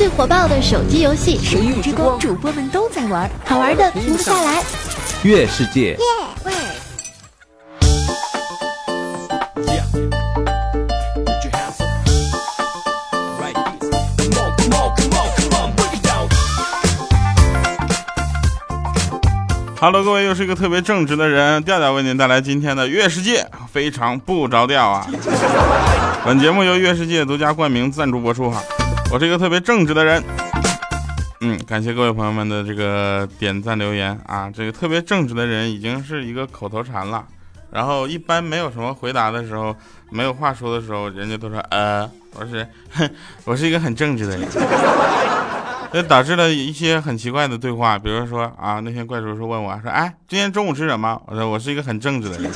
最火爆的手机游戏《神域之光》，主播们都在玩，好玩的停不下来。月世界。喂。Hello，各位，又是一个特别正直的人，调调为您带来今天的月世界，非常不着调啊。本节目由月世界独家冠名赞助播出哈。我是一个特别正直的人，嗯，感谢各位朋友们的这个点赞留言啊。这个特别正直的人已经是一个口头禅了，然后一般没有什么回答的时候，没有话说的时候，人家都说呃，我是，我是一个很正直的人。这导致了一些很奇怪的对话，比如说啊，那天怪叔叔问我说：“哎，今天中午吃什么？”我说：“我是一个很正直的人。”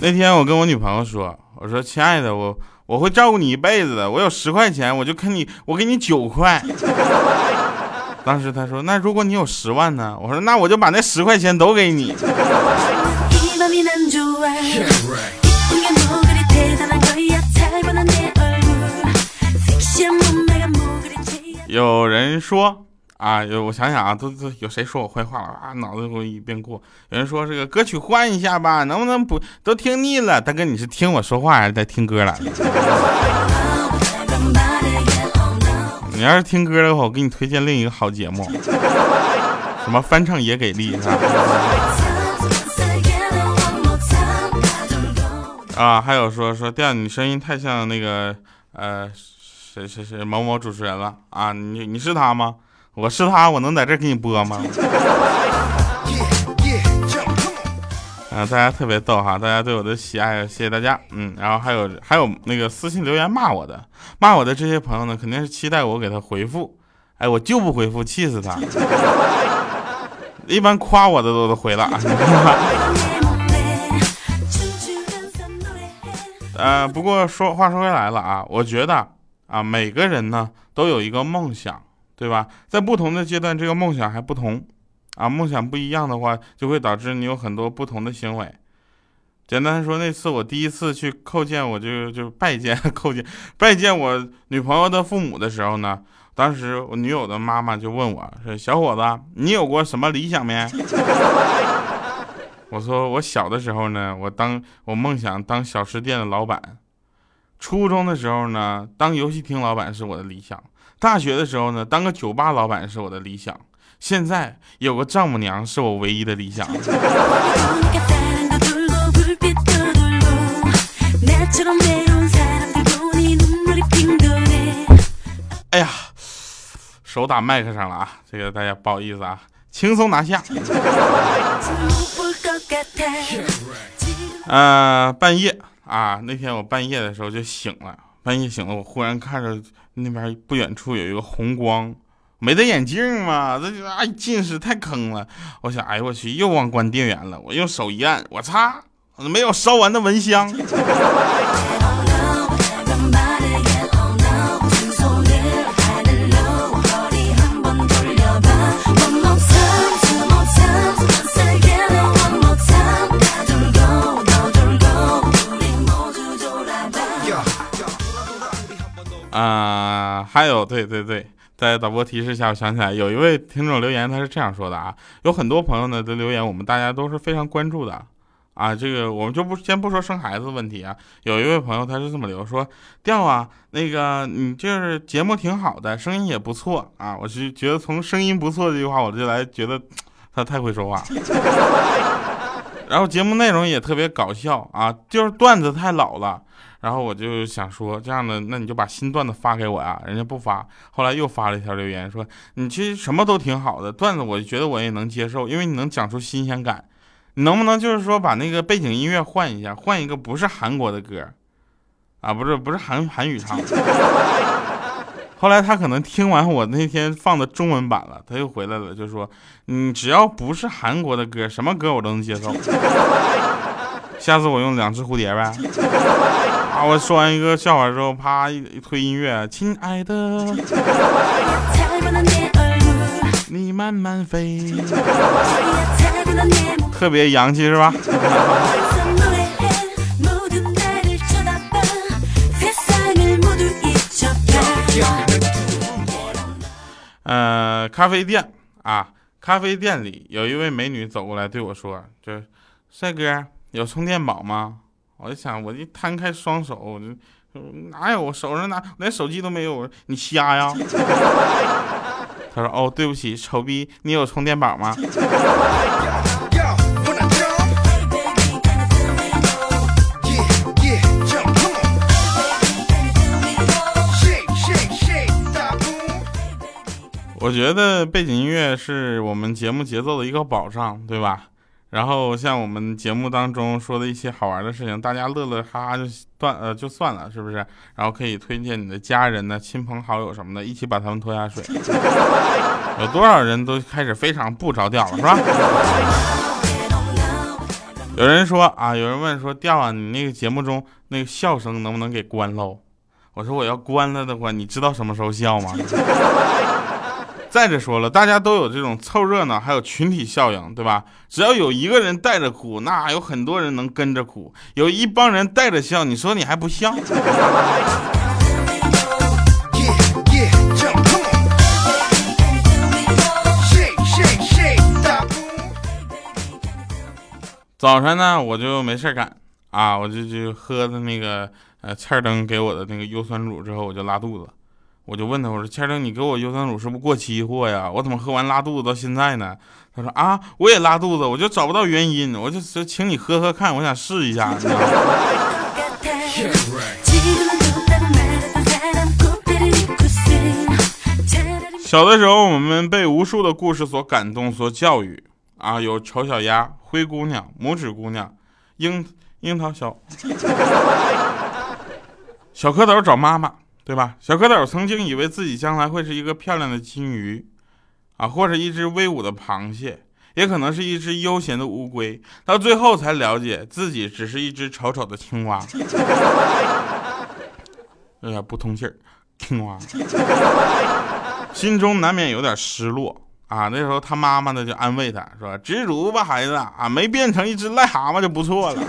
那天我跟我女朋友说：“我说亲爱的，我我会照顾你一辈子的。我有十块钱，我就给你，我给你九块。” 当时她说：“那如果你有十万呢？”我说：“那我就把那十块钱都给你。” 有人说啊，有我想想啊，都都有谁说我坏话了啊？脑子我一遍过。有人说这个歌曲换一下吧，能不能不都听腻了？大哥，你是听我说话还是在听歌来了？你要是听歌的话，我给你推荐另一个好节目，什么翻唱也给力是吧？啊，还有说说调，你声音太像那个呃。谁谁谁某某主持人了啊？你你是他吗？我是他，我能在这给你播吗？啊，大家特别逗哈，大家对我的喜爱，谢谢大家。嗯，然后还有还有那个私信留言骂我的，骂我的这些朋友呢，肯定是期待我给他回复。哎，我就不回复，气死他。一般夸我的都都回了。呃，不过说话说回来了啊，我觉得。啊，每个人呢都有一个梦想，对吧？在不同的阶段，这个梦想还不同。啊，梦想不一样的话，就会导致你有很多不同的行为。简单说，那次我第一次去叩见，我就就拜见叩见拜见我女朋友的父母的时候呢，当时我女友的妈妈就问我说：“小伙子，你有过什么理想没？” 我说：“我小的时候呢，我当我梦想当小吃店的老板。”初中的时候呢，当游戏厅老板是我的理想；大学的时候呢，当个酒吧老板是我的理想；现在有个丈母娘是我唯一的理想。哎呀，手打麦克上了啊！这个大家不好意思啊，轻松拿下。呃，半夜。啊，那天我半夜的时候就醒了，半夜醒了，我忽然看着那边不远处有一个红光，没戴眼镜嘛，这就哎近视太坑了。我想，哎呦我去，又忘关电源了。我用手一按，我擦，没有烧完的蚊香。啊，还有，对对对，在导播提示下，我想起来有一位听众留言，他是这样说的啊，有很多朋友呢的留言，我们大家都是非常关注的啊。这个我们就不先不说生孩子问题啊，有一位朋友他是这么留说，调啊，那个你就是节目挺好的，声音也不错啊，我是觉得从声音不错这句话，我就来觉得他太会说话，然后节目内容也特别搞笑啊，就是段子太老了。然后我就想说，这样的，那你就把新段子发给我呀。人家不发，后来又发了一条留言说，你其实什么都挺好的，段子我觉得我也能接受，因为你能讲出新鲜感。你能不能就是说把那个背景音乐换一下，换一个不是韩国的歌，啊，不是不是韩韩语唱的。后来他可能听完我那天放的中文版了，他又回来了，就说，你只要不是韩国的歌，什么歌我都能接受。下次我用两只蝴蝶呗。我说完一个笑话之后，啪一推音乐，亲爱的，你慢慢飞，特别洋气是吧？呃，咖啡店啊，咖啡店里有一位美女走过来对我说：“就是，帅哥，有充电宝吗？”我就想，我一摊开双手，我就哪有？我手上拿连手机都没有。你瞎呀？他说：“哦，对不起，丑逼，你有充电宝吗？” 我觉得背景音乐是我们节目节奏的一个保障，对吧？然后像我们节目当中说的一些好玩的事情，大家乐乐哈哈就断呃就算了，是不是？然后可以推荐你的家人呢、亲朋好友什么的，一起把他们拖下水。有多少人都开始非常不着调了，是吧？有人说啊，有人问说调啊，你那个节目中那个笑声能不能给关喽？我说我要关了的话，你知道什么时候笑吗？再者说了，大家都有这种凑热闹，还有群体效应，对吧？只要有一个人带着哭，那有很多人能跟着哭；有一帮人带着笑，你说你还不笑？早晨呢，我就没事干啊，我就就喝的那个呃，欠灯给我的那个优酸乳之后，我就拉肚子。我就问他，我说：“千正，你给我优酸乳是不是过期货呀？我怎么喝完拉肚子到现在呢？”他说：“啊，我也拉肚子，我就找不到原因，我就就请你喝喝看，我想试一下。”小的时候，我们被无数的故事所感动、所教育啊，有丑小鸭、灰姑娘、拇指姑娘、樱樱桃小 小蝌蚪找妈妈。对吧？小蝌蚪曾经以为自己将来会是一个漂亮的金鱼，啊，或者一只威武的螃蟹，也可能是一只悠闲的乌龟，到最后才了解自己只是一只丑丑的青蛙，有点不通气儿。青蛙，心中难免有点失落啊。那时候他妈妈呢就安慰他说：“知足吧，孩子啊，没变成一只癞蛤蟆就不错了。”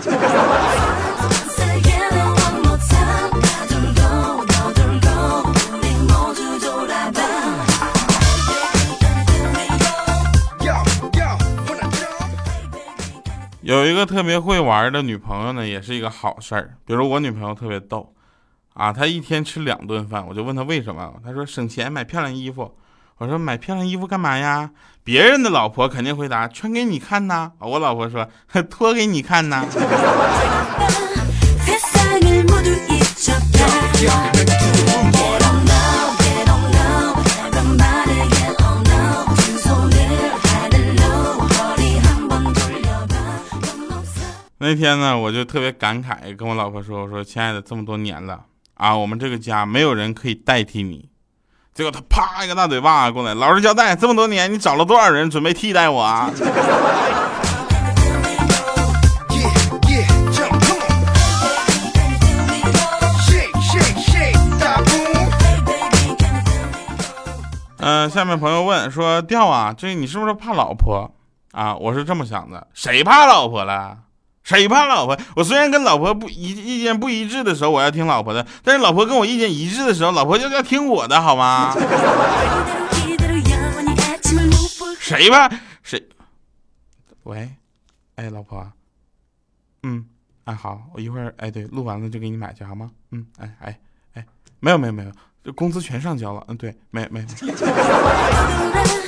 有一个特别会玩的女朋友呢，也是一个好事儿。比如我女朋友特别逗，啊，她一天吃两顿饭，我就问她为什么，她说省钱买漂亮衣服。我说买漂亮衣服干嘛呀？别人的老婆肯定回答穿给你看呐。我老婆说脱给你看呐。那天呢，我就特别感慨，跟我老婆说：“我说，亲爱的，这么多年了啊，我们这个家没有人可以代替你。”结果他啪一个大嘴巴过来，老实交代，这么多年你找了多少人准备替代我啊？嗯，下面朋友问说：“调啊，这你是不是怕老婆啊？”我是这么想的，谁怕老婆了？谁怕老婆？我虽然跟老婆不一意见不一致的时候，我要听老婆的；但是老婆跟我意见一致的时候，老婆就要听我的，好吗？谁怕谁？喂，哎，老婆，嗯，哎，好，我一会儿，哎，对，录完了就给你买去，好吗？嗯，哎哎哎，没有没有没有，这工资全上交了，嗯，对，没没。哎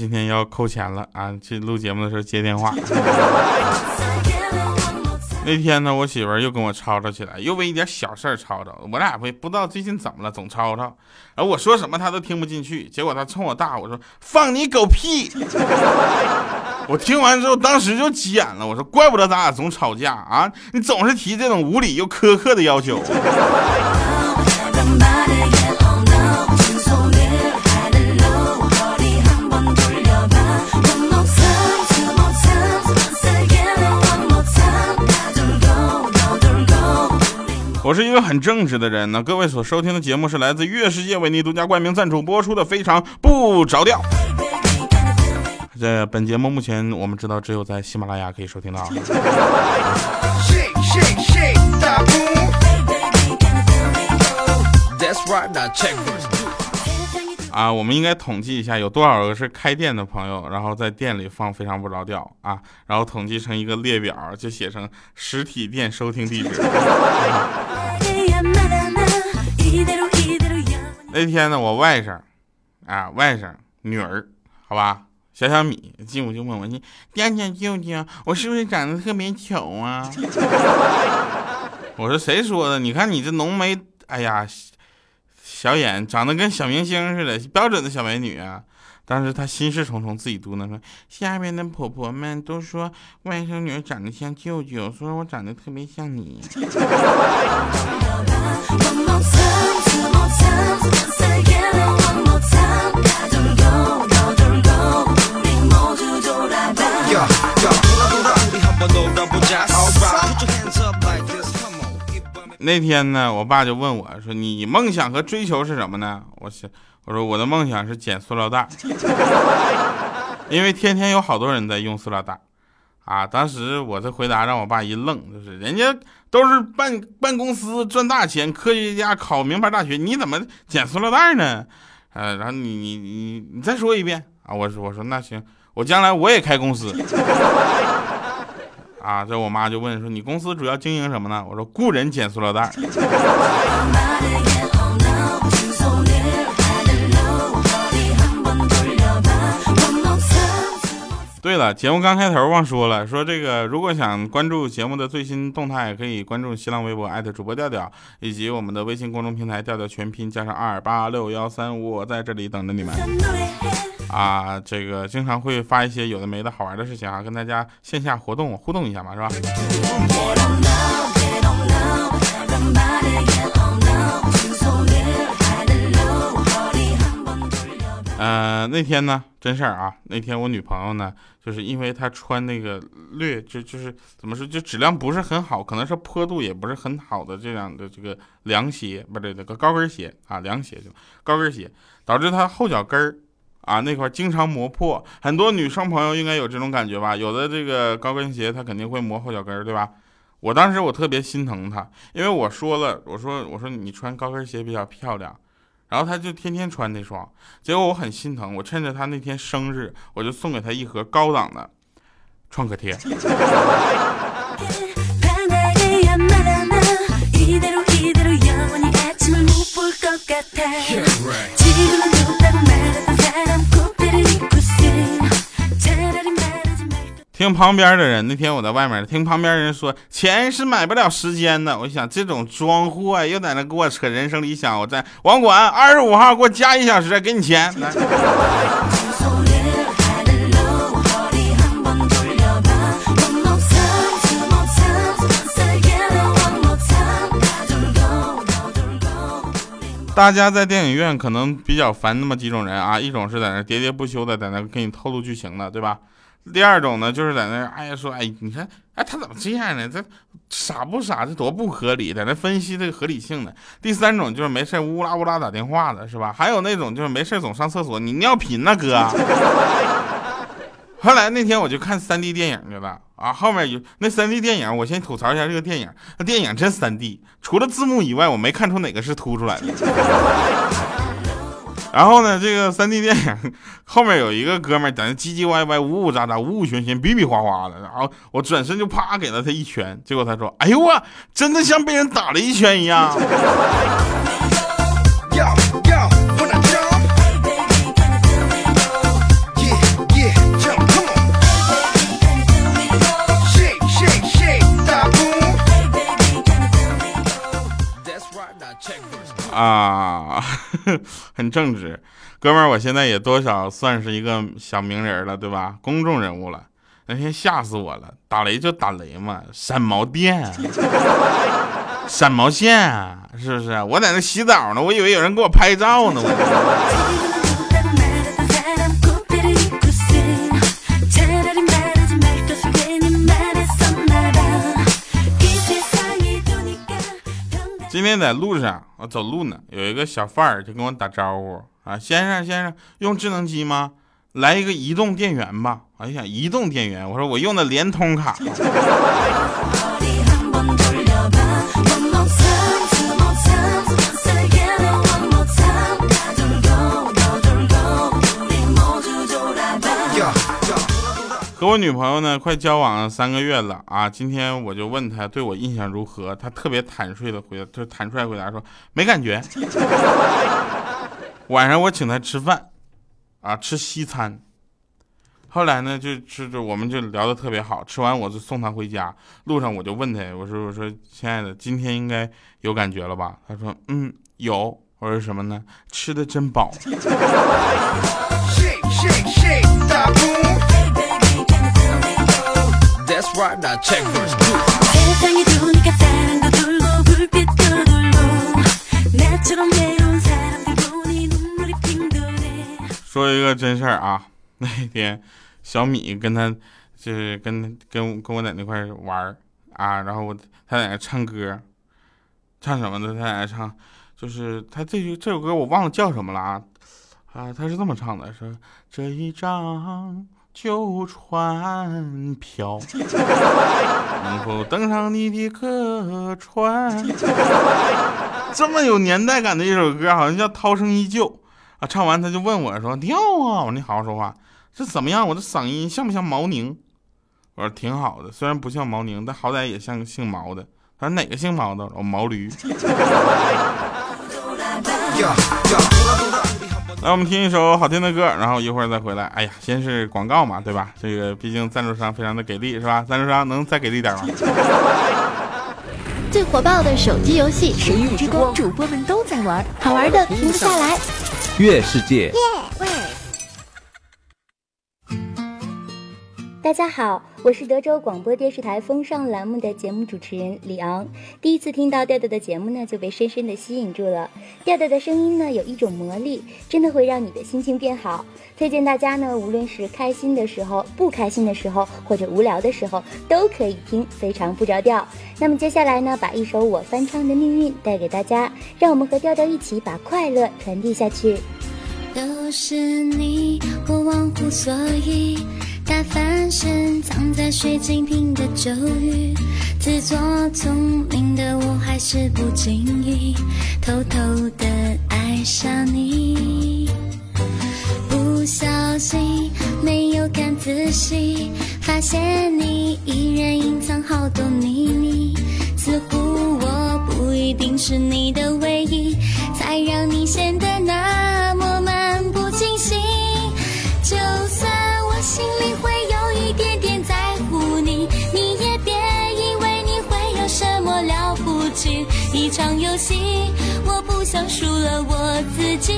今天要扣钱了啊！去录节目的时候接电话。那天呢，我媳妇儿又跟我吵吵起来，又为一点小事儿吵吵。我俩不不知道最近怎么了，总吵吵。然后我说什么她都听不进去，结果她冲我大我说：“放你狗屁！” 我听完之后，当时就急眼了。我说：“怪不得咱俩总吵架啊！你总是提这种无理又苛刻的要求。”我是一个很正直的人呢。各位所收听的节目是来自月世界为你独家冠名赞助播出的《非常不着调》。这本节目目前我们知道只有在喜马拉雅可以收听到。啊，我们应该统计一下有多少个是开店的朋友，然后在店里放非常不着调啊，然后统计成一个列表，就写成实体店收听地址。那天呢，我外甥啊，外甥女儿，好吧，小小米进屋就问我你爹爹舅舅，我是不是长得特别丑啊？我说谁说的？你看你这浓眉，哎呀。小眼长得跟小明星似的，标准的小美女啊！当时她心事重重，自己嘟囔说：“下边的婆婆们都说外甥女长得像舅舅，说我长得特别像你。”那天呢，我爸就问我说：“你梦想和追求是什么呢？”我想，我说我的梦想是捡塑料袋，因为天天有好多人在用塑料袋。啊，当时我的回答让我爸一愣，就是人家都是办办公司赚大钱，科学家考名牌大学，你怎么捡塑料袋呢？呃，然后你你你你再说一遍啊！我说我说那行，我将来我也开公司。啊！这我妈就问说：“你公司主要经营什么呢？”我说：“雇人捡塑料袋。”对了，节目刚开头忘说了，说这个如果想关注节目的最新动态，可以关注新浪微博艾特主播调调，以及我们的微信公众平台调调全拼加上二八六幺三五，我在这里等着你们。啊，这个经常会发一些有的没的好玩的事情啊，跟大家线下活动互动一下嘛，是吧？呃，那天呢，真事儿啊，那天我女朋友呢，就是因为她穿那个略就就是怎么说，就质量不是很好，可能是坡度也不是很好的这样的这个凉鞋，不对，那个高跟鞋啊，凉鞋就高跟鞋，导致她后脚跟儿。啊，那块经常磨破，很多女生朋友应该有这种感觉吧？有的这个高跟鞋，它肯定会磨后脚跟儿，对吧？我当时我特别心疼她，因为我说了，我说我说你穿高跟鞋比较漂亮，然后他就天天穿那双，结果我很心疼，我趁着他那天生日，我就送给他一盒高档的创可贴。听旁边的人，那天我在外面听旁边人说，钱是买不了时间的。我想这种装货又在那给我扯人生理想。我在网管二十五号给我加一小时，给你钱。大家在电影院可能比较烦那么几种人啊，一种是在那喋喋不休的在那给你透露剧情的，对吧？第二种呢，就是在那哎呀说，哎，你看，哎，他怎么这样呢？这傻不傻？这多不合理，在那分析这个合理性呢。第三种就是没事乌拉乌拉打电话的，是吧？还有那种就是没事总上厕所，你尿频呢，哥。后来那天我就看 3D 电影去了啊，后面有那 3D 电影，我先吐槽一下这个电影，那电影真 3D，除了字幕以外，我没看出哪个是凸出来的。然后呢，这个 3D 电影后面有一个哥们在那唧唧歪歪、呜呜喳喳、呜呜喧喧、比比划划的，然后我转身就啪给了他一拳，结果他说：“哎呦我，真的像被人打了一拳一样。”啊，很正直，哥们儿，我现在也多少算是一个小名人了，对吧？公众人物了。那天吓死我了，打雷就打雷嘛，闪毛电，闪毛线，是不是？我在那洗澡呢，我以为有人给我拍照呢，我。今天在路上，我走路呢，有一个小贩儿就跟我打招呼啊，先生先生，用智能机吗？来一个移动电源吧。哎呀，移动电源，我说我用的联通卡。和我女朋友呢，快交往了三个月了啊！今天我就问她对我印象如何，她特别坦率的回答，就坦率回答说没感觉。晚上我请她吃饭，啊，吃西餐。后来呢，就吃着我们就聊得特别好，吃完我就送她回家，路上我就问她，我说我说亲爱的，今天应该有感觉了吧？她说嗯有。我说什么呢？吃的真饱。说一个真事儿啊，那天小米跟他就是跟跟跟我在那块玩儿啊，然后我他在那唱歌，唱什么的？他在那唱，就是他这句这首歌我忘了叫什么了啊。啊，他是这么唱的，说这一张。旧船票，能否登上你的客船？这么有年代感的一首歌，好像叫《涛声依旧》啊！唱完他就问我说：“跳啊！”我说：“你好好说话，这怎么样？我的嗓音像不像毛宁？”我说：“挺好的，虽然不像毛宁，但好歹也像姓毛的。”他说：“哪个姓毛的？”我毛驴。来，我们听一首好听的歌，然后一会儿再回来。哎呀，先是广告嘛，对吧？这个毕竟赞助商非常的给力，是吧？赞助商能再给力点吗？最火爆的手机游戏《神域之光》，主播们都在玩，好玩的停不下来。月世界。大家好，我是德州广播电视台风尚栏目的节目主持人李昂。第一次听到调调的节目呢，就被深深的吸引住了。调调的声音呢，有一种魔力，真的会让你的心情变好。推荐大家呢，无论是开心的时候、不开心的时候，或者无聊的时候，都可以听，非常不着调。那么接下来呢，把一首我翻唱的《命运》带给大家，让我们和调调一起把快乐传递下去。都是你，我忘乎所以。大翻身藏在水晶瓶的咒语，自作聪明的我还是不经意偷偷的爱上你。不小心没有看仔细，发现你依然隐藏好多秘密。似乎我不一定是你的唯一，才让你显得那么心，我不想输了我自己，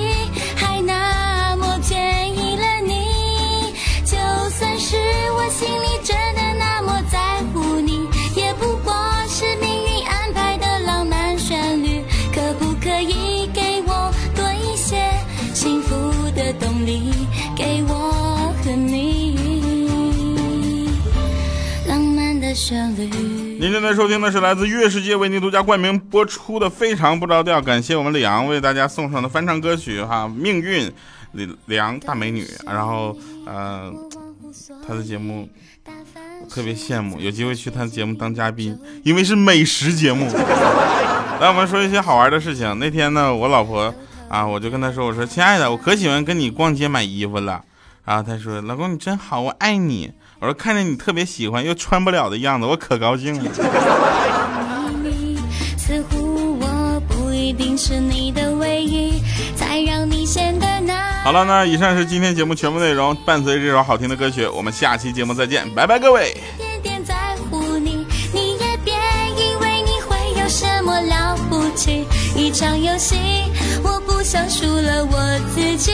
现在收听的是来自月世界为您独家冠名播出的《非常不着调》，感谢我们李阳为大家送上的翻唱歌曲哈，《命运》李李阳大美女，然后呃，他的节目特别羡慕，有机会去他的节目当嘉宾，因为是美食节目。来，我们说一些好玩的事情。那天呢，我老婆啊，我就跟她说，我说亲爱的，我可喜欢跟你逛街买衣服了。然后她说，老公你真好，我爱你。我说看见你特别喜欢又穿不了的样子，我可高兴了。似乎我不一定是你的唯一，才让你显得那。好了，那以上是今天节目全部内容。伴随这首好听的歌曲，我们下期节目再见，拜拜，各位。点点在乎你，你也别以为你会有什么了不起。一场游戏，我不想输了我自己。